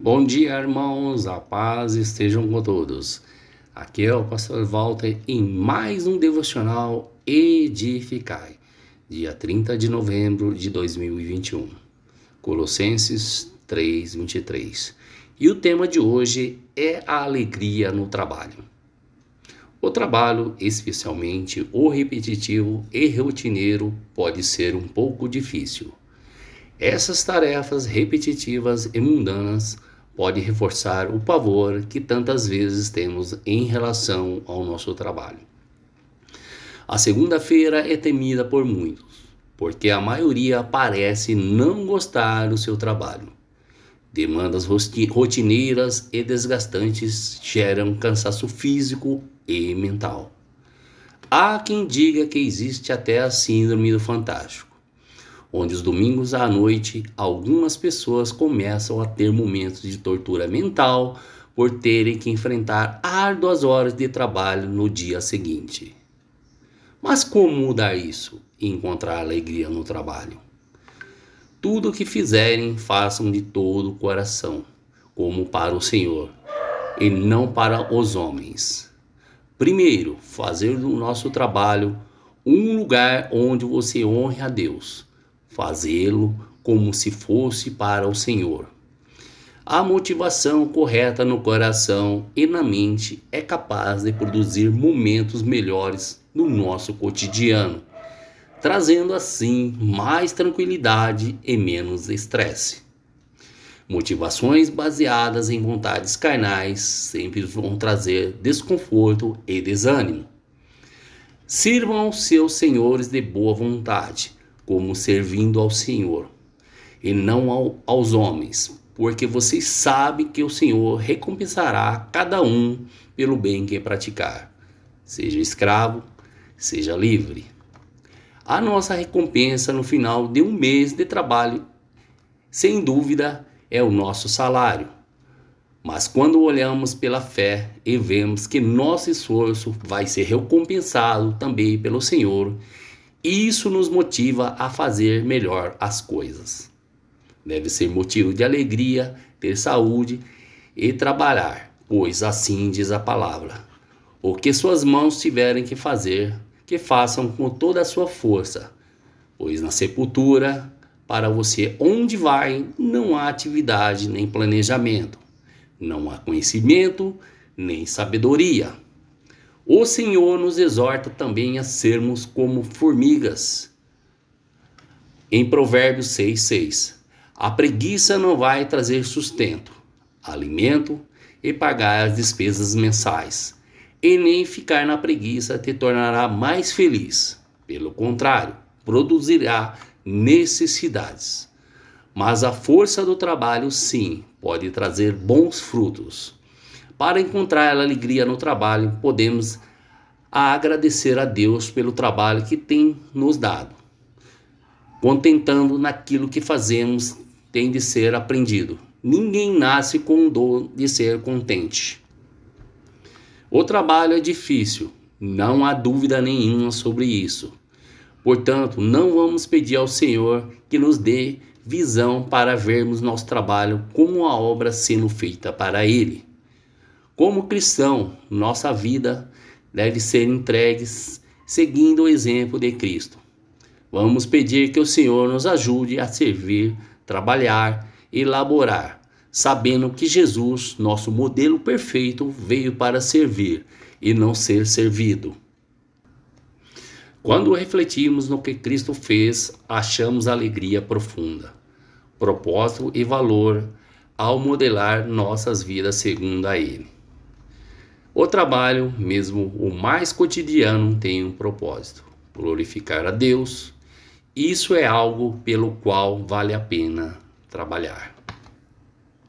Bom dia, irmãos, a paz estejam com todos. Aqui é o pastor Walter em mais um devocional Edificai, dia 30 de novembro de 2021. Colossenses 3:23. E o tema de hoje é a alegria no trabalho. O trabalho, especialmente o repetitivo e rotineiro, pode ser um pouco difícil. Essas tarefas repetitivas e mundanas pode reforçar o pavor que tantas vezes temos em relação ao nosso trabalho. A segunda-feira é temida por muitos, porque a maioria parece não gostar do seu trabalho. Demandas rotineiras e desgastantes geram cansaço físico e mental. Há quem diga que existe até a síndrome do fantástico onde os domingos à noite algumas pessoas começam a ter momentos de tortura mental por terem que enfrentar árduas horas de trabalho no dia seguinte. Mas como mudar isso e encontrar alegria no trabalho? Tudo o que fizerem, façam de todo o coração, como para o Senhor, e não para os homens. Primeiro, fazer do nosso trabalho um lugar onde você honre a Deus fazê-lo como se fosse para o Senhor. A motivação correta no coração e na mente é capaz de produzir momentos melhores no nosso cotidiano, trazendo assim mais tranquilidade e menos estresse. Motivações baseadas em vontades carnais sempre vão trazer desconforto e desânimo. Sirvam seus senhores de boa vontade, como servindo ao Senhor e não ao, aos homens, porque vocês sabem que o Senhor recompensará cada um pelo bem que praticar, seja escravo, seja livre. A nossa recompensa no final de um mês de trabalho, sem dúvida, é o nosso salário. Mas quando olhamos pela fé e vemos que nosso esforço vai ser recompensado também pelo Senhor, isso nos motiva a fazer melhor as coisas. Deve ser motivo de alegria, ter saúde e trabalhar, pois assim diz a palavra. O que suas mãos tiverem que fazer, que façam com toda a sua força, pois na sepultura, para você onde vai, não há atividade nem planejamento, não há conhecimento nem sabedoria. O Senhor nos exorta também a sermos como formigas. Em Provérbios 6,6: A preguiça não vai trazer sustento, alimento e pagar as despesas mensais, e nem ficar na preguiça te tornará mais feliz. Pelo contrário, produzirá necessidades. Mas a força do trabalho, sim, pode trazer bons frutos. Para encontrar a alegria no trabalho, podemos agradecer a Deus pelo trabalho que tem nos dado. Contentando naquilo que fazemos tem de ser aprendido. Ninguém nasce com o dom de ser contente. O trabalho é difícil, não há dúvida nenhuma sobre isso. Portanto, não vamos pedir ao Senhor que nos dê visão para vermos nosso trabalho como uma obra sendo feita para Ele. Como cristão, nossa vida deve ser entregue seguindo o exemplo de Cristo. Vamos pedir que o Senhor nos ajude a servir, trabalhar elaborar, sabendo que Jesus, nosso modelo perfeito, veio para servir e não ser servido. Quando refletimos no que Cristo fez, achamos alegria profunda, propósito e valor ao modelar nossas vidas segundo a Ele. O trabalho, mesmo o mais cotidiano, tem um propósito: glorificar a Deus. Isso é algo pelo qual vale a pena trabalhar.